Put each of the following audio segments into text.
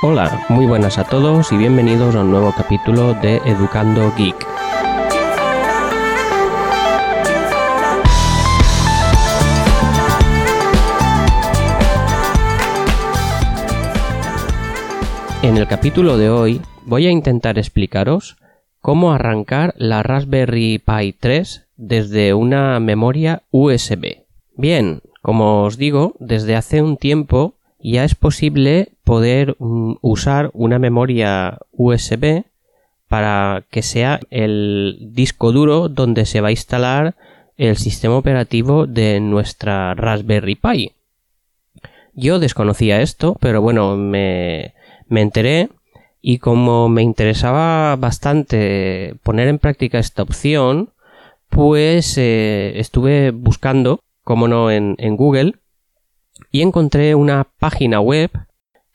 Hola, muy buenas a todos y bienvenidos a un nuevo capítulo de Educando Geek. En el capítulo de hoy voy a intentar explicaros cómo arrancar la Raspberry Pi 3 desde una memoria USB. Bien, como os digo, desde hace un tiempo ya es posible poder mm, usar una memoria USB para que sea el disco duro donde se va a instalar el sistema operativo de nuestra Raspberry Pi. Yo desconocía esto, pero bueno, me, me enteré y como me interesaba bastante poner en práctica esta opción, pues eh, estuve buscando, como no, en, en Google y encontré una página web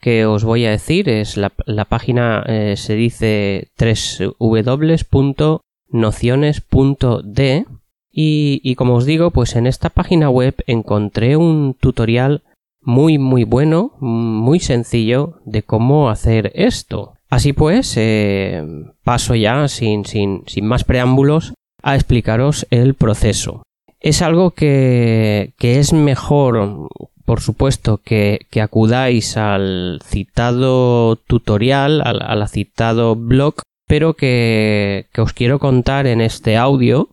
que os voy a decir, es la, página eh, se dice www.nociones.d y, y como os digo, pues en esta página web encontré un tutorial muy muy bueno, muy sencillo de cómo hacer esto. Así pues, eh, paso ya sin, sin, sin más preámbulos a explicaros el proceso. Es algo que, que es mejor por supuesto, que, acudáis al citado tutorial, al, citado blog, pero que, que os quiero contar en este audio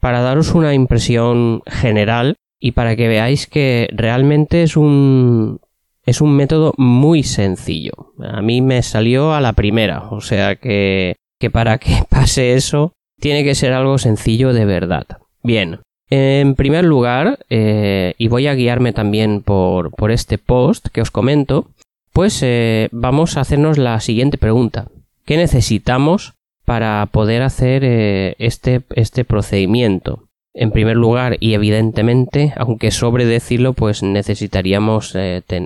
para daros una impresión general y para que veáis que realmente es un, es un método muy sencillo. A mí me salió a la primera, o sea que, que para que pase eso tiene que ser algo sencillo de verdad. Bien, en primer lugar, eh, y voy a guiarme también por, este post que os comento, pues eh, vamos a hacernos la siguiente pregunta. ¿Qué necesitamos para poder hacer eh, este, este procedimiento? En primer lugar, y evidentemente, aunque sobre decirlo, pues necesitaríamos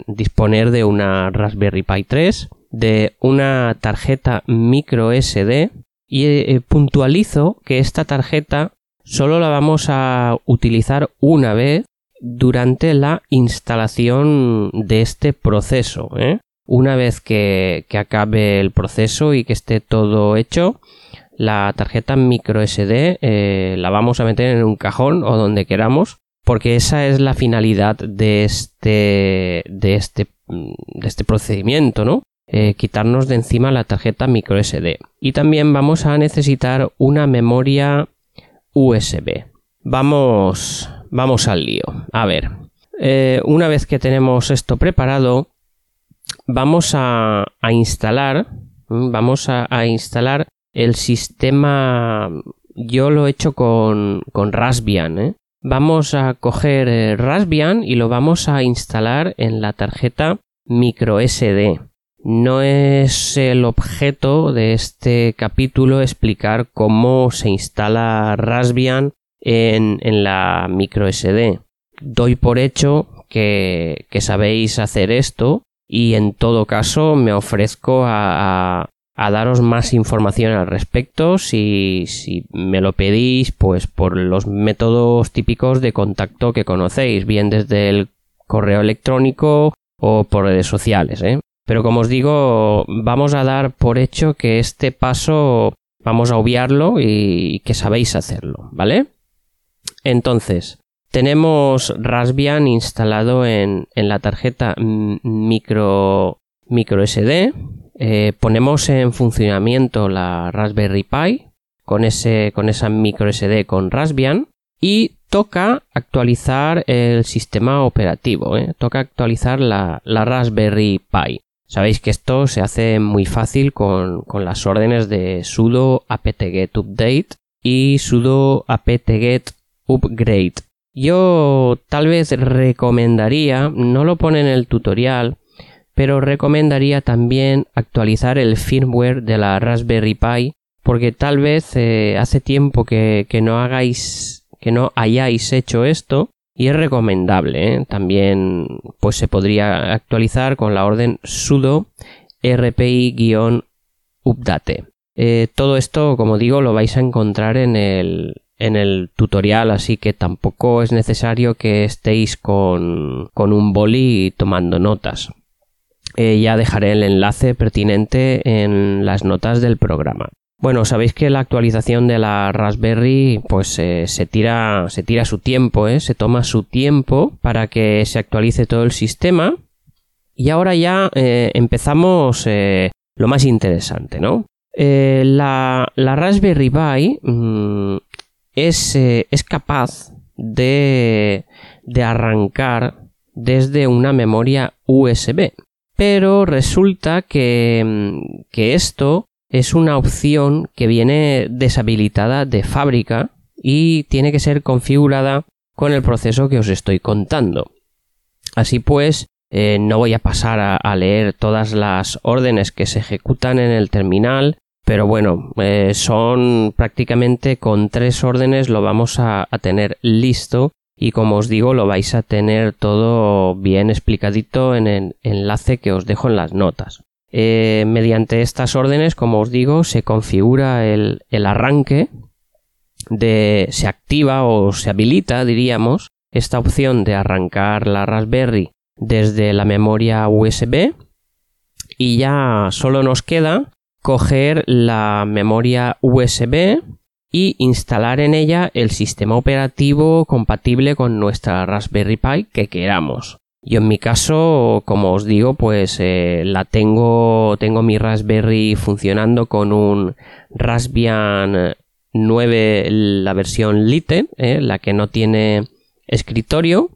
disponer de una Raspberry Pi 3, de una tarjeta micro SD y puntualizo que esta tarjeta solo la vamos a utilizar una vez durante la instalación de este proceso. ¿eh? Una vez que, acabe el proceso y que esté todo hecho, la tarjeta micro SD eh, la vamos a meter en un cajón o donde queramos porque esa es la finalidad de este de este de este procedimiento no eh, quitarnos de encima la tarjeta micro SD y también vamos a necesitar una memoria USB. Vamos, vamos al lío. A ver, eh, una vez que tenemos esto preparado, vamos a, instalar, vamos a, instalar el sistema. Yo lo he hecho con, con Raspbian. ¿eh? Vamos a coger eh, Raspbian y lo vamos a instalar en la tarjeta microSD. No es el objeto de este capítulo explicar cómo se instala Raspbian en, la micro SD. Doy por hecho que, sabéis hacer esto y en todo caso me ofrezco a, daros más información al respecto si, si, me lo pedís pues por los métodos típicos de contacto que conocéis bien desde el correo electrónico o por redes sociales ¿eh? Pero como os digo, vamos a dar por hecho que este paso vamos a obviarlo y que sabéis hacerlo, ¿vale? Entonces, tenemos Raspbian instalado en, la tarjeta micro, micro SD. Eh, ponemos en funcionamiento la Raspberry Pi con, ese, con esa micro SD con Raspbian y toca actualizar el sistema operativo, ¿eh? toca actualizar la, la Raspberry Pi. Sabéis que esto se hace muy fácil con, las órdenes de sudo apt-get update y sudo apt-get upgrade. Yo tal vez recomendaría, no lo pone en el tutorial, pero recomendaría también actualizar el firmware de la Raspberry Pi porque tal vez eh, hace tiempo que, que no hagáis que no hayáis hecho esto y es recomendable. ¿eh? También pues se podría actualizar con la orden sudo rpi-update. Eh, todo esto, como digo, lo vais a encontrar en el, en el tutorial, así que tampoco es necesario que estéis con, con un boli tomando notas. eh, ya dejaré el enlace pertinente en las notas del programa. Bueno, sabéis que la actualización de la Raspberry pues eh, se tira se tira su tiempo, ¿eh? se toma su tiempo para que se actualice todo el sistema. Y ahora ya eh, empezamos lo más interesante, ¿no? La, la, Raspberry Pi mm, es, es, capaz de, de arrancar desde una memoria USB. Pero resulta que, mm, que esto es una opción que viene deshabilitada de fábrica y tiene que ser configurada con el proceso que os estoy contando. Así pues, eh, no voy a pasar a, leer todas las órdenes que se ejecutan en el terminal, pero bueno, eh, son prácticamente con tres órdenes lo vamos a, a tener listo y como os digo lo vais a tener todo bien explicadito en el enlace que os dejo en las notas. Eh, mediante estas órdenes, como os digo, se configura el, arranque de se activa o se habilita, diríamos, esta opción de arrancar la Raspberry desde la memoria USB y ya solo nos queda coger la memoria USB y instalar en ella el sistema operativo compatible con nuestra Raspberry Pi que queramos. Yo en mi caso, como os digo, pues eh, la tengo, tengo mi Raspberry funcionando con un Raspbian 9, la versión Lite, eh, la que no tiene escritorio,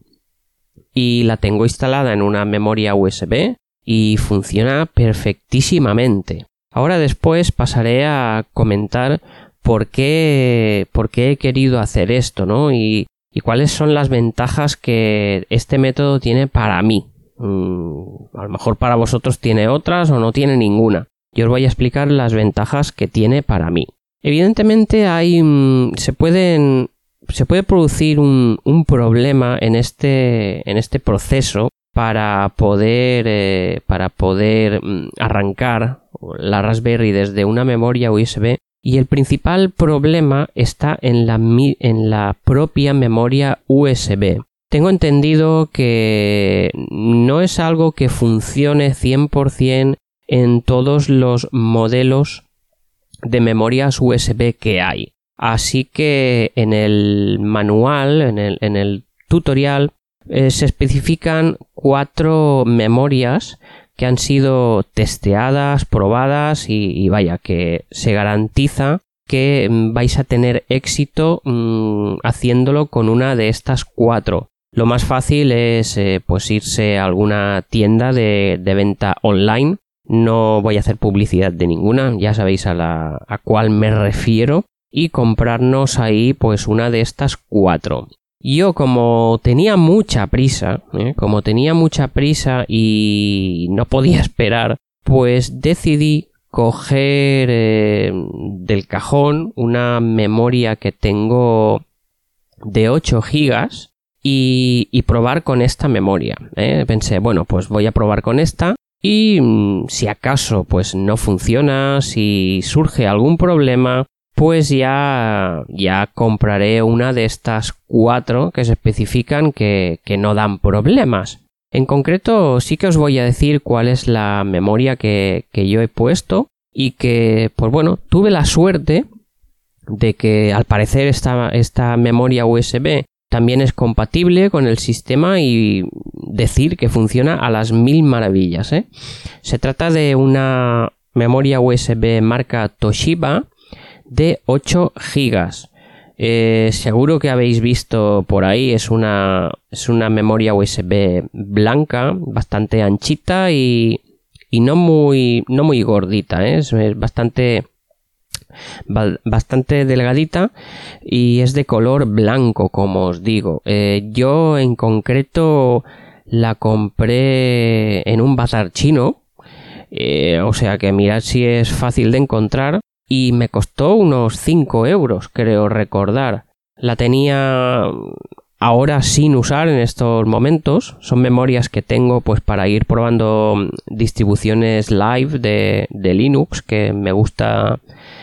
y la tengo instalada en una memoria USB y funciona perfectísimamente. Ahora después pasaré a comentar por qué, por qué he querido hacer esto, ¿no? Y y cuáles son las ventajas que este método tiene para mí. Mm, a lo mejor para vosotros tiene otras o no tiene ninguna. Yo os voy a explicar las ventajas que tiene para mí. Evidentemente hay mm, se pueden se puede producir un, problema en este en este proceso para poder eh, para poder mm, arrancar la Raspberry desde una memoria USB y el principal problema está en la, en la propia memoria USB. Tengo entendido que no es algo que funcione 100% en todos los modelos de memorias USB que hay. Así que en el manual, en el, en el tutorial, eh, se especifican cuatro memorias que han sido testeadas, probadas y, vaya, que se garantiza que mm, vais a tener éxito mm, haciéndolo con una de estas cuatro. Lo más fácil es eh, pues irse a alguna tienda de, de, venta online. No voy a hacer publicidad de ninguna, ya sabéis a la a cuál me refiero y comprarnos ahí pues una de estas cuatro. Yo como tenía mucha prisa, ¿eh? como tenía mucha prisa y no podía esperar, pues decidí coger eh, del cajón una memoria que tengo de 8 gigas y, probar con esta memoria. ¿eh? Pensé, bueno, pues voy a probar con esta y mm, si acaso pues no funciona, si surge algún problema, pues ya, ya compraré una de estas cuatro que se especifican que, que no dan problemas. En concreto, sí que os voy a decir cuál es la memoria que, que yo he puesto y que, pues bueno, tuve la suerte de que al parecer esta, esta memoria USB también es compatible con el sistema y decir que funciona a las mil maravillas. ¿eh? Se trata de una memoria USB marca Toshiba de 8 gigas. Eh, seguro que habéis visto por ahí, es una, es una memoria USB blanca, bastante anchita y, y no, muy, no muy gordita, ¿eh? es, bastante, bastante delgadita y es de color blanco, como os digo. Eh, yo en concreto la compré en un bazar chino, o sea que mirad si es fácil de encontrar y me costó unos 5 euros, creo recordar. La tenía ahora sin usar en estos momentos. Son memorias que tengo pues para ir probando distribuciones live de, Linux que me gusta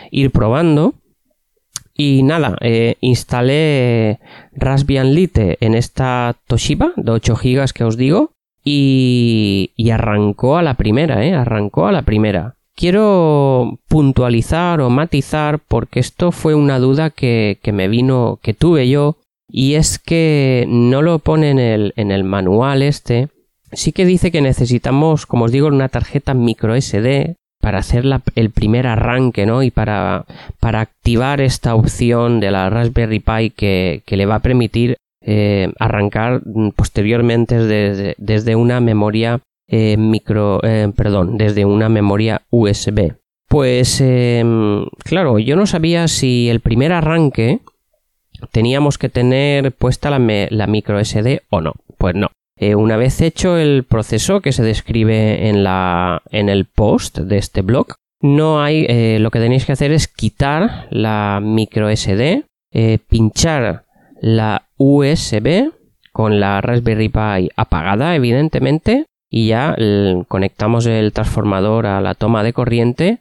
ir probando. Y nada, eh, instalé Raspbian Lite en esta Toshiba de 8 GB que os digo y, y arrancó a la primera, ¿eh? Arrancó a la primera. Quiero puntualizar o matizar porque esto fue una duda que, que me vino, que tuve yo, y es que no lo pone en el, en el manual este. Sí que dice que necesitamos, como os digo, una tarjeta micro SD para hacer el primer arranque, ¿no? Y para, para activar esta opción de la Raspberry Pi que, que le va a permitir eh, arrancar posteriormente desde, desde una memoria eh, micro, eh, perdón, desde una memoria USB. Pues em, claro, yo no sabía si el primer arranque teníamos que tener puesta la, la micro SD o no. Pues no. una vez hecho el proceso que se describe en, la, en el post de este blog, no hay, lo que tenéis que hacer es quitar la micro SD, pinchar la USB con la Raspberry Pi apagada, evidentemente, y ya conectamos el transformador a la toma de corriente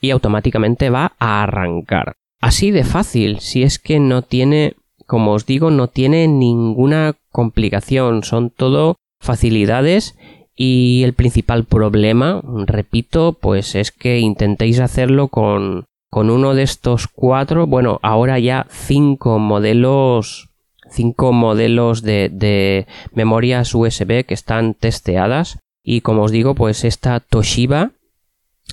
y automáticamente va a arrancar. Así de fácil, si es que no tiene, como os digo, no tiene ninguna complicación, son todo facilidades y el principal problema, repito, pues es que intentéis hacerlo con con uno de estos cuatro, bueno, ahora ya cinco modelos, cinco modelos de, memorias USB que están testeadas. Y como os digo, pues esta Toshiba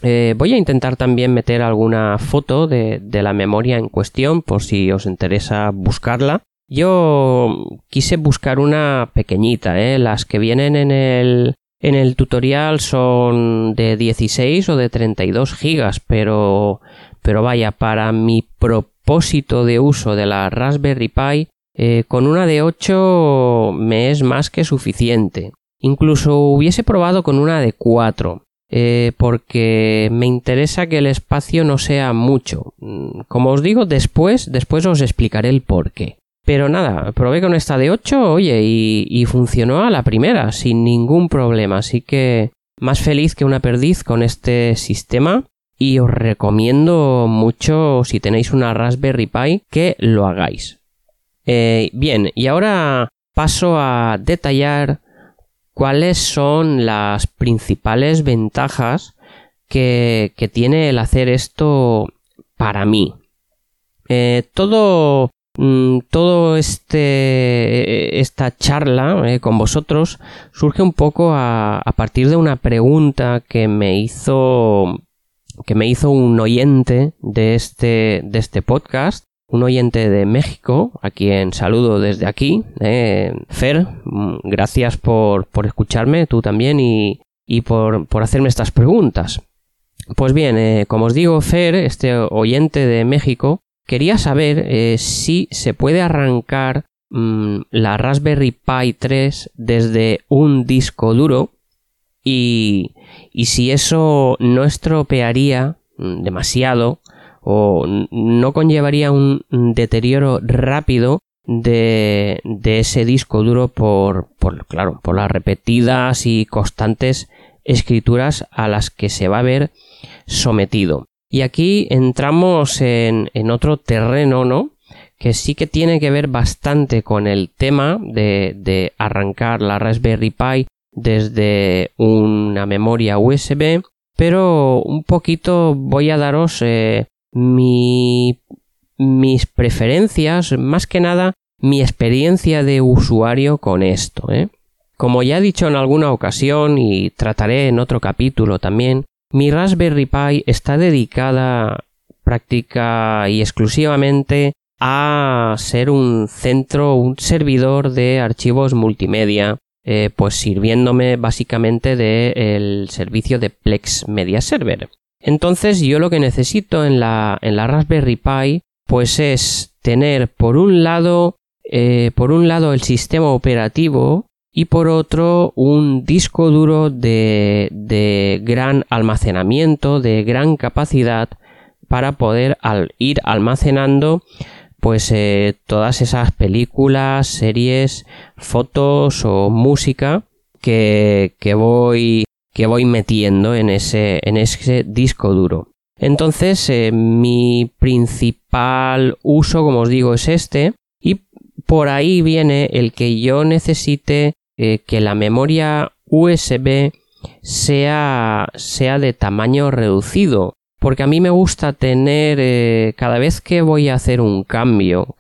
eh, voy a intentar también meter alguna foto de, de, la memoria en cuestión por si os interesa buscarla. Yo quise buscar una pequeñita, ¿eh? las que vienen en el, en el tutorial son de 16 o de 32 gigas, pero pero vaya, para mi propósito de uso de la Raspberry Pi, eh, con una de 8 me es más que suficiente. Incluso hubiese probado con una de 4, eh, porque me interesa que el espacio no sea mucho. Mm, como os digo, después, después os explicaré el por qué. Pero nada, probé con esta de 8, oye, y, y funcionó a la primera, sin ningún problema. Así que más feliz que una perdiz con este sistema y os recomiendo mucho si tenéis una Raspberry Pi que lo hagáis. Eh, bien, y ahora paso a detallar cuáles son las principales ventajas que, tiene el hacer esto para mí. Eh, todo mm, todo este esta charla eh, con vosotros surge un poco a, a, partir de una pregunta que me hizo que me hizo un oyente de este, de este podcast, un oyente de México, a quien saludo desde aquí. Eh, Fer, mm, gracias por, por, escucharme, tú también, y, y por, por, hacerme estas preguntas. Pues bien, eh, como os digo, Fer, este oyente de México, quería saber eh, si se puede arrancar mm, la Raspberry Pi 3 desde un disco duro y, y si eso no estropearía mm, demasiado o no conllevaría un deterioro rápido de, de ese disco duro por, por, claro, por las repetidas y constantes escrituras a las que se va a ver sometido. Y aquí entramos en, en otro terreno, ¿no? Que sí que tiene que ver bastante con el tema de, de arrancar la Raspberry Pi desde una memoria USB, pero un poquito voy a daros eh, mi, mis preferencias, más que nada mi experiencia de usuario con esto. ¿eh? Como ya he dicho en alguna ocasión y trataré en otro capítulo también, mi Raspberry Pi está dedicada práctica y exclusivamente a ser un centro, un servidor de archivos multimedia eh, pues sirviéndome básicamente del servicio de Plex Media Server. Entonces yo lo que necesito en la, en la Raspberry Pi pues es tener por un lado eh, por un lado el sistema operativo y por otro un disco duro de, de gran almacenamiento, de gran capacidad para poder ir almacenando pues eh, todas esas películas, series, fotos o música que, que voy que voy metiendo en ese, en ese disco duro. Entonces, eh, mi principal uso, como os digo, es este. Y por ahí viene el que yo necesite eh, que la memoria USB sea, sea de tamaño reducido. Porque a mí me gusta tener, eh, cada vez que voy a hacer un cambio,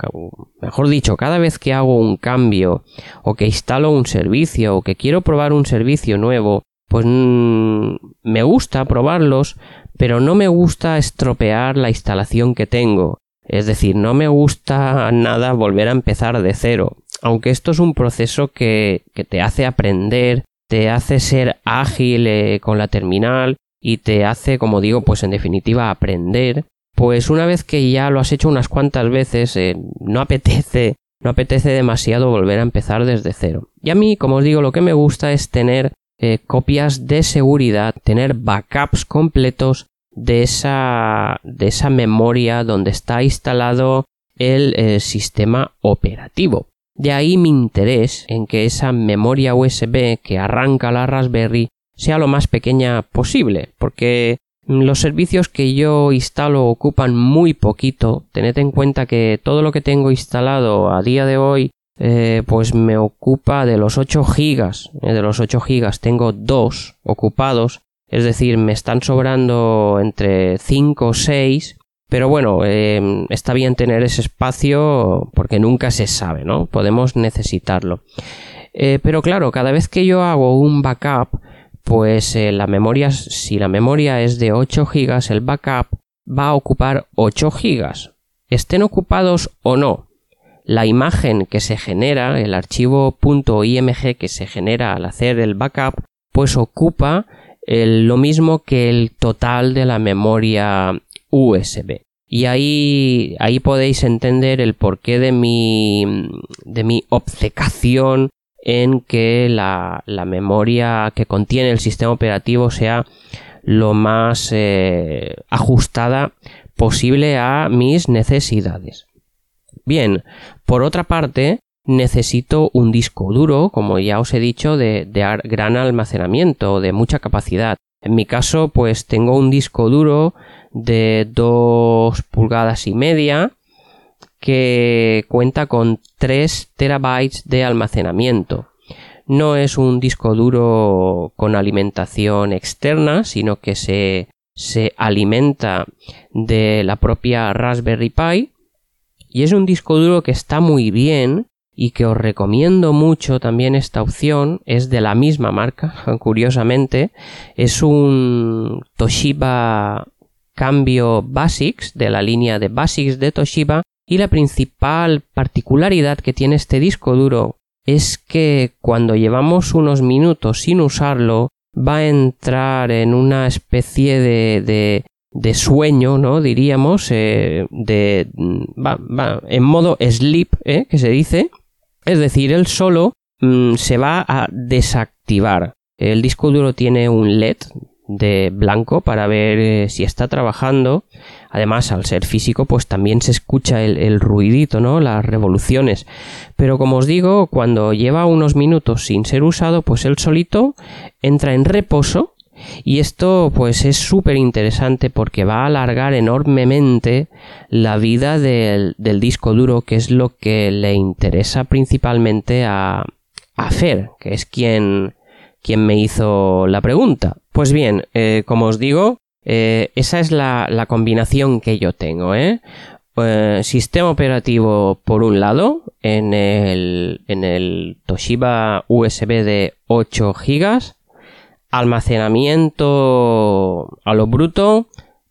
mejor dicho, cada vez que hago un cambio, o que instalo un servicio, o que quiero probar un servicio nuevo, pues mm, me gusta probarlos, pero no me gusta estropear la instalación que tengo. Es decir, no me gusta nada volver a empezar de cero. Aunque esto es un proceso que, que te hace aprender, te hace ser ágil eh, con la terminal y te hace, como digo, pues en definitiva aprender, pues una vez que ya lo has hecho unas cuantas veces, eh, no apetece, no apetece demasiado volver a empezar desde cero. Y a mí, como os digo, lo que me gusta es tener eh, copias de seguridad, tener backups completos de esa, de esa memoria donde está instalado el eh, sistema operativo. De ahí mi interés en que esa memoria USB que arranca la Raspberry sea lo más pequeña posible, porque los servicios que yo instalo ocupan muy poquito. Tened en cuenta que todo lo que tengo instalado a día de hoy eh, pues me ocupa de los 8 gigas. Eh, de los 8 gigas tengo 2 ocupados es decir, me están sobrando entre 5 o 6, pero bueno, em, está bien tener ese espacio porque nunca se sabe, ¿no? Podemos necesitarlo. Eh, pero claro, cada vez que yo hago un backup, pues eh, la memoria, si la memoria es de 8 gigas, el backup va a ocupar 8 gigas. Estén ocupados o no, la imagen que se genera, el archivo .img que se genera al hacer el backup, pues ocupa lo mismo que el total de la memoria USB. Y ahí, ahí podéis entender el porqué de mi, de mi obcecación en que la, la, memoria que contiene el sistema operativo sea lo más eh, ajustada posible a mis necesidades. Bien, por otra parte, necesito un disco duro, como ya os he dicho, de, gran almacenamiento, de mucha capacidad. En mi caso, pues tengo un disco duro de 2 pulgadas y media que cuenta con 3 terabytes de almacenamiento. No es un disco duro con alimentación externa, sino que se, se alimenta de la propia Raspberry Pi. Y es un disco duro que está muy bien y que os recomiendo mucho también esta opción. Es de la misma marca curiosamente. Es un Toshiba cambio Basics de la línea de Basics de Toshiba. Y la principal particularidad que tiene este disco duro es que cuando llevamos unos minutos sin usarlo va a entrar en una especie de, de, sueño, ¿no? Diríamos, eh, de, va, va, en modo sleep, ¿eh? que se dice, es decir, él solo mm, se va a desactivar. El disco duro tiene un LED de blanco para ver eh, si está trabajando. Además, al ser físico, pues también se escucha el, el, ruidito, ¿no? Las revoluciones. Pero como os digo, cuando lleva unos minutos sin ser usado, pues él solito entra en reposo y esto pues es súper interesante porque va a alargar enormemente la vida del, disco duro, que es lo que le interesa principalmente a, a Fer, que es quien, quien me hizo la pregunta. Pues bien, eh, como os digo, eh, esa es la, la, combinación que yo tengo, ¿eh? ¿eh? sistema operativo por un lado en el, en el Toshiba USB de 8 GB almacenamiento a lo bruto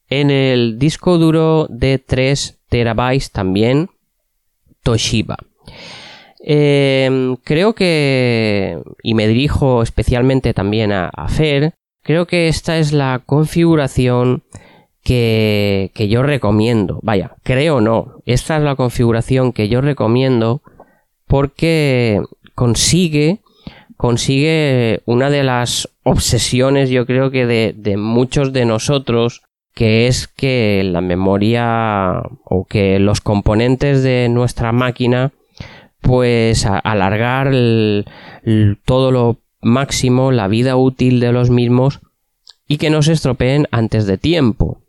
en el disco duro de 3 terabytes también Toshiba. Em, creo que, y me dirijo especialmente también a, Fer, creo que esta es la configuración que, que yo recomiendo. Vaya, creo no, esta es la configuración que yo recomiendo porque consigue consigue una de las obsesiones yo creo que de, muchos de nosotros que es que la memoria o que los componentes de nuestra máquina pues alargar todo lo máximo la vida útil de los mismos y que no se estropeen antes de tiempo.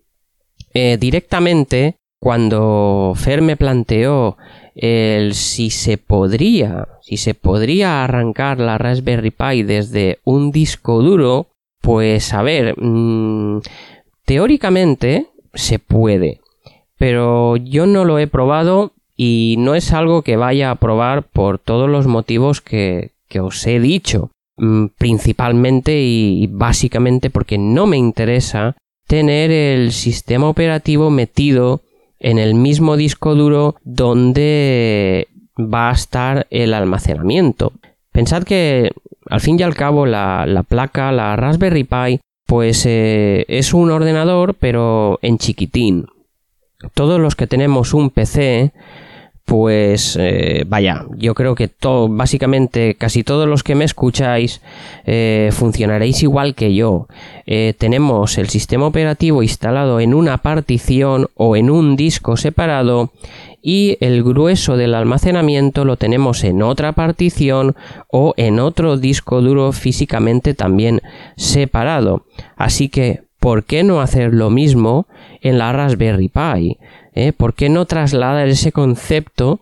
Eh, directamente cuando Fer me planteó el si se podría, si se podría arrancar la Raspberry Pi desde un disco duro, pues a ver, mm, teóricamente se puede, pero yo no lo he probado y no es algo que vaya a probar por todos los motivos que, que os he dicho, mm, principalmente y básicamente porque no me interesa tener el sistema operativo metido en el mismo disco duro donde va a estar el almacenamiento. Pensad que al fin y al cabo la, placa, la Raspberry Pi, pues eh, es un ordenador pero en chiquitín. Todos los que tenemos un PC pues eh, vaya, yo creo que todo, básicamente casi todos los que me escucháis eh, funcionaréis igual que yo. Eh, tenemos el sistema operativo instalado en una partición o en un disco separado y el grueso del almacenamiento lo tenemos en otra partición o en otro disco duro físicamente también separado. Así que, ¿por qué no hacer lo mismo en la Raspberry Pi? ¿Eh? ¿Por qué no trasladar ese concepto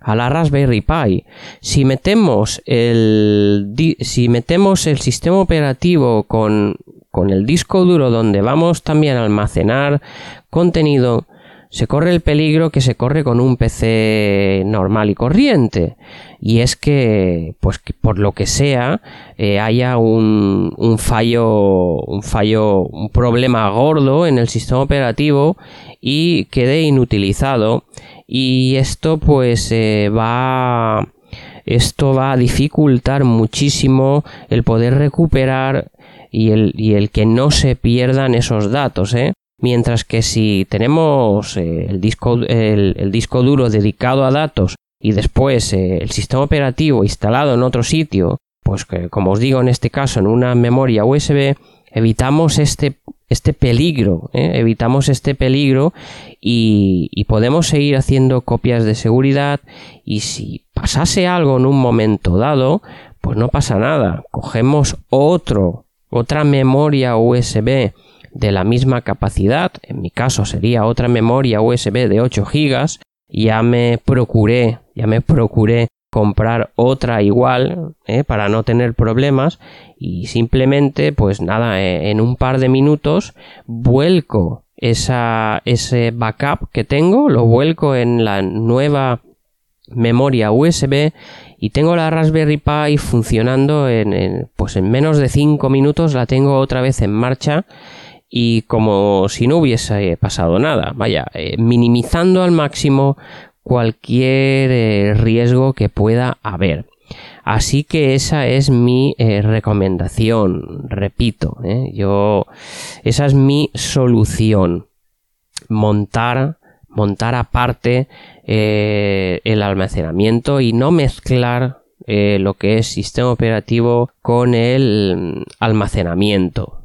a la Raspberry Pi? Si metemos el, si metemos el sistema operativo con, con el disco duro donde vamos también a almacenar contenido, se corre el peligro que se corre con un PC normal y corriente. Y es que, pues por lo que sea, eh, haya un, un, fallo, un fallo, un problema gordo en el sistema operativo y quede inutilizado. Y esto, pues, eh, va, esto va a dificultar muchísimo el poder recuperar y el, y el que no se pierdan esos datos, ¿eh? Mientras que si tenemos eh, el, disco, el, disco duro dedicado a datos y después eh, el sistema operativo instalado en otro sitio, pues que, como os digo en este caso en una memoria USB, evitamos este, este peligro, ¿eh? evitamos este peligro y, podemos seguir haciendo copias de seguridad y si pasase algo en un momento dado, pues no pasa nada, cogemos otro, otra memoria USB de la misma capacidad, en mi caso sería otra memoria USB de 8 GB, ya me procuré, ya me procuré comprar otra igual ¿eh? para no tener problemas y simplemente pues nada eh, en un par de minutos vuelco esa, ese backup que tengo lo vuelco en la nueva memoria USB y tengo la Raspberry Pi funcionando en, pues en menos de 5 minutos la tengo otra vez en marcha y como si no hubiese pasado nada, vaya, eh, minimizando al máximo cualquier eh, riesgo que pueda haber. Así que esa es mi eh, recomendación, repito, yo esa es mi solución, montar montar aparte el almacenamiento y no mezclar lo que es sistema operativo con el mm, almacenamiento.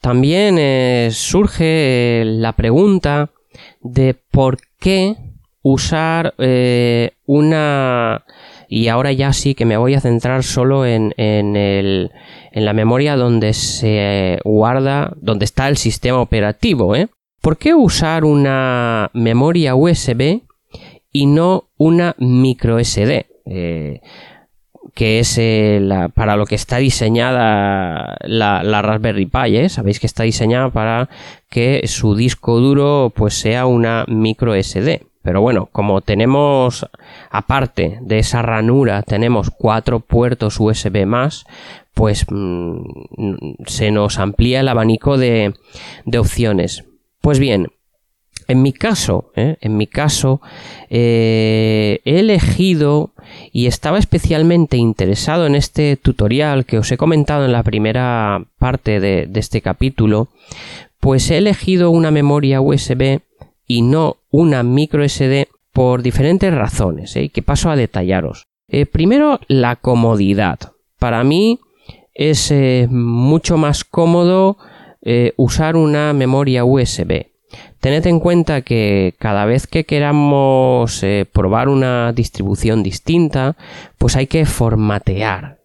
También eh, surge eh, la pregunta de por qué usar eh, una y ahora ya sí que me voy a centrar solo en, en, el, en la memoria donde se guarda, donde está el sistema operativo. ¿eh? ¿Por qué usar una memoria USB y no una micro SD? que es eh, para lo que está diseñada la, Raspberry Pi, ¿eh? sabéis que está diseñada para que su disco duro pues sea una micro SD. Pero bueno, como tenemos, aparte de esa ranura, tenemos cuatro puertos USB más, pues mm, se nos amplía el abanico de, de opciones. Pues bien, en mi caso, ¿eh? en mi caso, he elegido y estaba especialmente interesado en este tutorial que os he comentado en la primera parte de, este capítulo, pues he elegido una memoria USB y no una micro SD por diferentes razones, ¿eh? que paso a detallaros. Eh, primero, la comodidad. Para mí es eh, mucho más cómodo usar una memoria USB. Tened en cuenta que cada vez que queramos probar una distribución distinta, pues hay que formatear.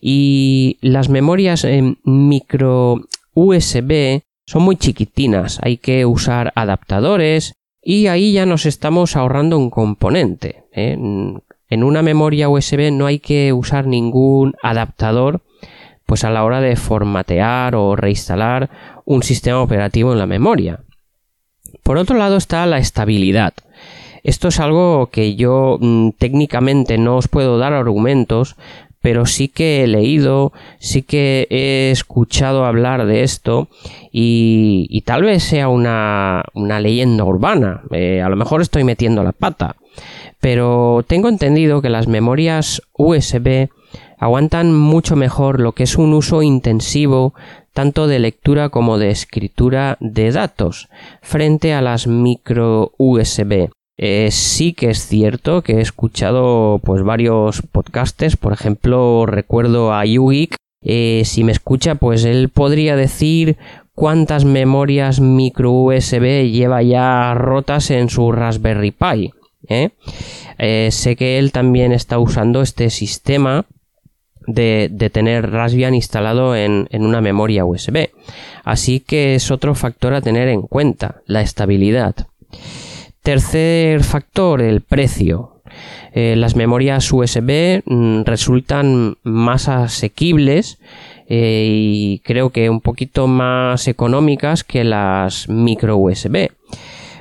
Y las memorias micro USB son muy chiquitinas. Hay que usar adaptadores y ahí ya nos estamos ahorrando un componente. ¿eh? En una memoria USB no hay que usar ningún adaptador pues a la hora de formatear o reinstalar un sistema operativo en la memoria. Por otro lado está la estabilidad. Esto es algo que yo mm, técnicamente no os puedo dar argumentos, pero sí que he leído, sí que he escuchado hablar de esto y, tal vez sea una, leyenda urbana. Eh, a lo mejor estoy metiendo la pata, pero tengo entendido que las memorias USB aguantan mucho mejor lo que es un uso intensivo tanto de lectura como de escritura de datos frente a las micro USB. Eh, sí que es cierto que he escuchado pues varios podcasters, por ejemplo recuerdo a Yugik, eh, si me escucha pues él podría decir cuántas memorias micro USB lleva ya rotas en su Raspberry Pi. ¿eh? sé que él también está usando este sistema de, tener Raspbian instalado en, en, una memoria USB. Así que es otro factor a tener en cuenta, la estabilidad. Tercer factor, el precio. Eh, las memorias USB mm, resultan más asequibles eh, y creo que un poquito más económicas que las micro USB.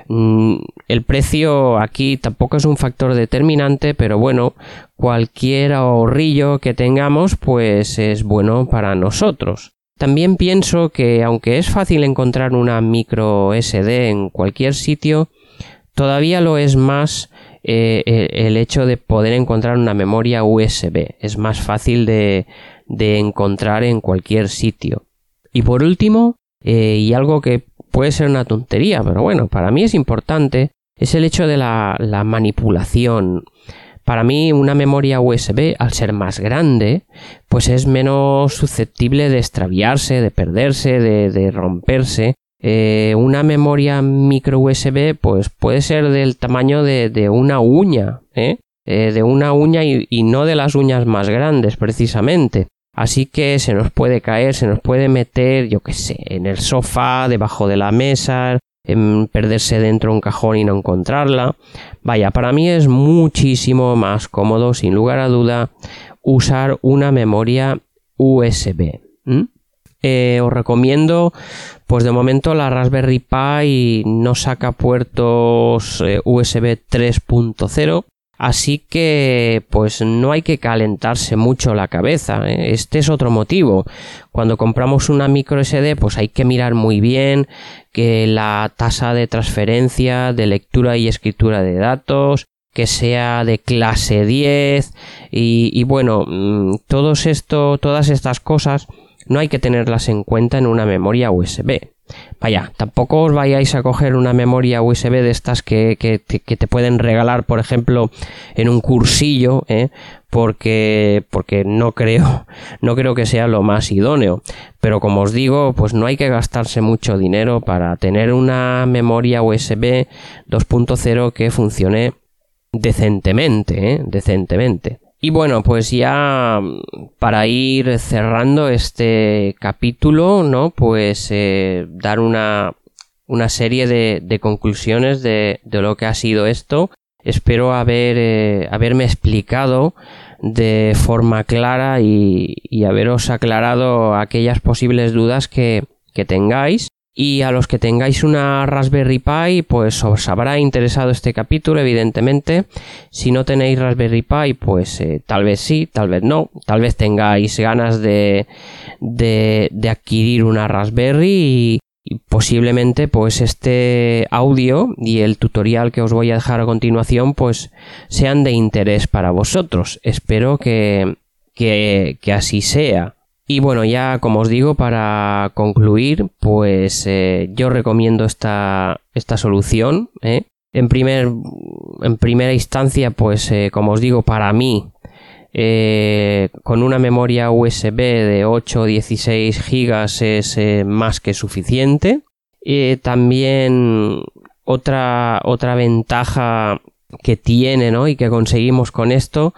Mm, el precio aquí tampoco es un factor determinante, pero bueno, cualquier ahorrillo que tengamos pues es bueno para nosotros. También pienso que aunque es fácil encontrar una micro SD en cualquier sitio, Todavía lo es más eh, el hecho de poder encontrar una memoria USB. Es más fácil de, encontrar en cualquier sitio. Y por último, eh, y algo que puede ser una tontería, pero bueno, para mí es importante, es el hecho de la, manipulación. Para mí una memoria USB, al ser más grande, pues es menos susceptible de extraviarse, de perderse, de romperse, eh, una memoria micro USB pues puede ser del tamaño de, una uña, ¿eh? Eh, de una uña y, no de las uñas más grandes precisamente. Así que se nos puede caer, se nos puede meter, yo qué sé, en el sofá, debajo de la mesa, en perderse dentro de un cajón y no encontrarla. Vaya, para mí es muchísimo más cómodo, sin lugar a duda, usar una memoria USB. Os recomiendo pues de momento la Raspberry Pi no saca puertos eh, USB 3.0, así que pues no hay que calentarse mucho la cabeza. ¿eh? Este es otro motivo. Cuando compramos una micro SD, pues hay que mirar muy bien que la tasa de transferencia, de lectura y escritura de datos, que sea de clase 10 y, y bueno, mm, todos esto, todas estas cosas no hay que tenerlas en cuenta en una memoria USB. Vaya, tampoco os vayáis a coger una memoria USB de estas que, que, te pueden regalar, por ejemplo, en un cursillo, ¿eh? porque, porque no creo, no creo que sea lo más idóneo. Pero como os digo, pues no hay que gastarse mucho dinero para tener una memoria USB 2.0 que funcione decentemente, ¿eh? decentemente. Y bueno, pues ya para ir cerrando este capítulo, ¿no? Pues eh, dar una, una serie de, de conclusiones de, de, lo que ha sido esto. Espero haber, eh, haberme explicado de forma clara y, y haberos aclarado aquellas posibles dudas que, que tengáis. Y a los que tengáis una Raspberry Pi, pues os habrá interesado este capítulo, evidentemente. Si no tenéis Raspberry Pi, pues eh, tal vez sí, tal vez no. Tal vez tengáis ganas de, de, de adquirir una Raspberry y, posiblemente pues este audio y el tutorial que os voy a dejar a continuación pues sean de interés para vosotros. Espero que, que, que así sea. Y bueno, ya como os digo, para concluir, pues eh, yo recomiendo esta, esta solución. ¿eh? En, primer, en primera instancia, pues eh, como os digo, para mí, con una memoria USB de 8 o 16 gigas es más que suficiente. también otra, otra ventaja que tiene ¿no? y que conseguimos con esto,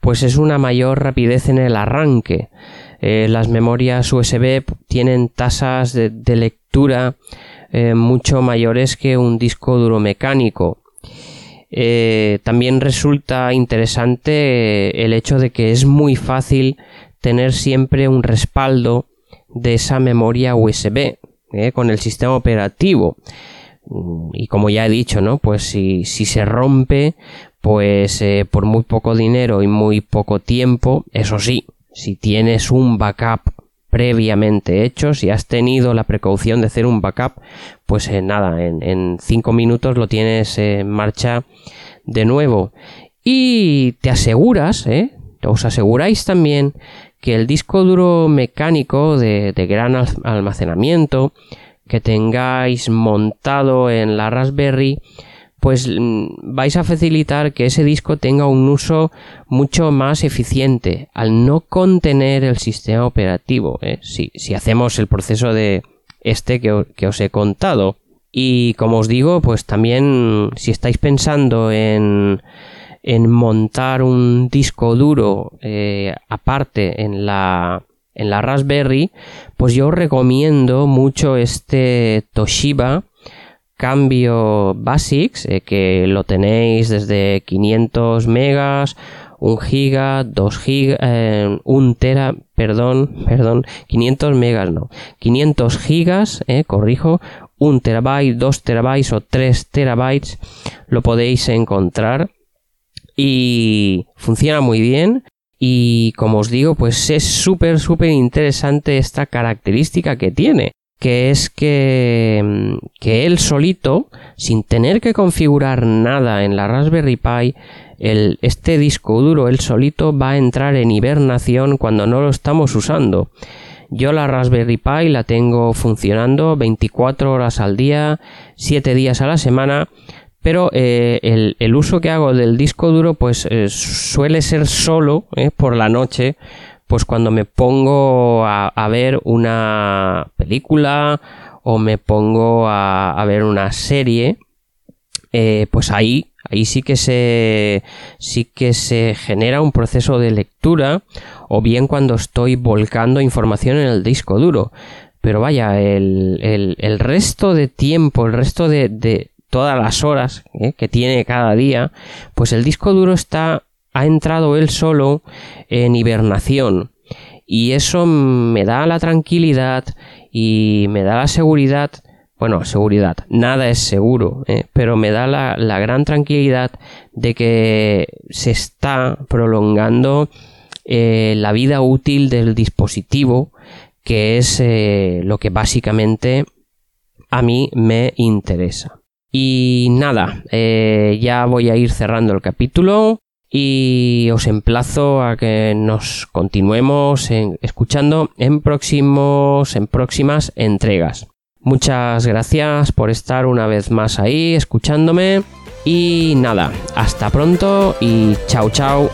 pues es una mayor rapidez en el arranque. Eh, las memorias USB tienen tasas de, lectura eh, mucho mayores que un disco duro mecánico. Eh, también resulta interesante el hecho de que es muy fácil tener siempre un respaldo de esa memoria USB con el sistema operativo y como ya he dicho, ¿no? Pues si, si se rompe, pues por muy poco dinero y muy poco tiempo, eso sí, si tienes un backup previamente hecho, si has tenido la precaución de hacer un backup, pues eh, nada, en, en cinco minutos lo tienes en marcha de nuevo. Y te aseguras, ¿eh? Os aseguráis también que el disco duro mecánico de, de gran almacenamiento que tengáis montado en la Raspberry, pues mm, vais a facilitar que ese disco tenga un uso mucho más eficiente al no contener el sistema operativo. ¿eh? Si, hacemos el proceso de este que, os he contado. Y como os digo, pues también si estáis pensando en, montar un disco duro eh, aparte en la, en la Raspberry, pues yo recomiendo mucho este Toshiba Cambio Basics, eh, que lo tenéis desde 500 megas, 1 giga, 2 giga, 1 tera, perdón, perdón, 500 megas no, 500 gigas, eh, corrijo, 1 terabyte, 2 terabytes o 3 terabytes, lo podéis encontrar y funciona muy bien. Y como os digo, pues es súper, súper interesante esta característica que tiene, que es que, mm, que él solito, sin tener que configurar nada en la Raspberry Pi, el, este disco duro, él solito, va a entrar en hibernación cuando no lo estamos usando. Yo la Raspberry Pi la tengo funcionando 24 horas al día, 7 días a la semana, pero eh, el, uso que hago del disco duro pues eh, suele ser solo eh, por la noche pues cuando me pongo a, ver una película o me pongo a, ver una serie pues ahí ahí sí que se sí que se genera un proceso de lectura o bien cuando estoy volcando información en el disco duro pero vaya el, el, resto de tiempo el resto de todas las horas ¿eh? que tiene cada día, pues el disco duro está ha entrado él solo en hibernación y eso me da la tranquilidad y me da la seguridad bueno, seguridad, nada es seguro, ¿eh? pero me da la, gran tranquilidad de que se está prolongando eh, la vida útil del dispositivo, que es lo que básicamente a mí me interesa. Y nada, eh, ya voy a ir cerrando el capítulo y os emplazo a que nos continuemos escuchando en próximos en próximas entregas. Muchas gracias por estar una vez más ahí escuchándome y nada, hasta pronto y chao chao.